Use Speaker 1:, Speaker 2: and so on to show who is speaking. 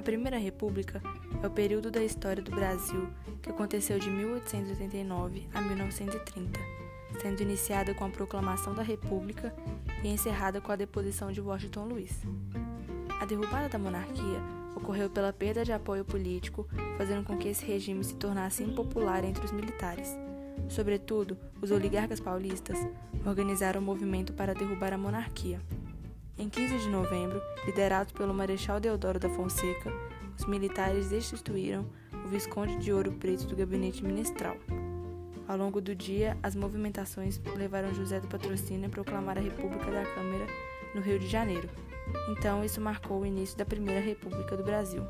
Speaker 1: A Primeira República é o período da história do Brasil que aconteceu de 1889 a 1930, sendo iniciada com a proclamação da República e encerrada com a deposição de Washington Luiz. A derrubada da monarquia ocorreu pela perda de apoio político, fazendo com que esse regime se tornasse impopular entre os militares. Sobretudo, os oligarcas paulistas organizaram um movimento para derrubar a monarquia. Em 15 de novembro, liderados pelo Marechal Deodoro da Fonseca, os militares destituíram o Visconde de Ouro Preto do gabinete ministral. Ao longo do dia, as movimentações levaram José do Patrocínio a proclamar a República da Câmara no Rio de Janeiro. Então, isso marcou o início da Primeira República do Brasil.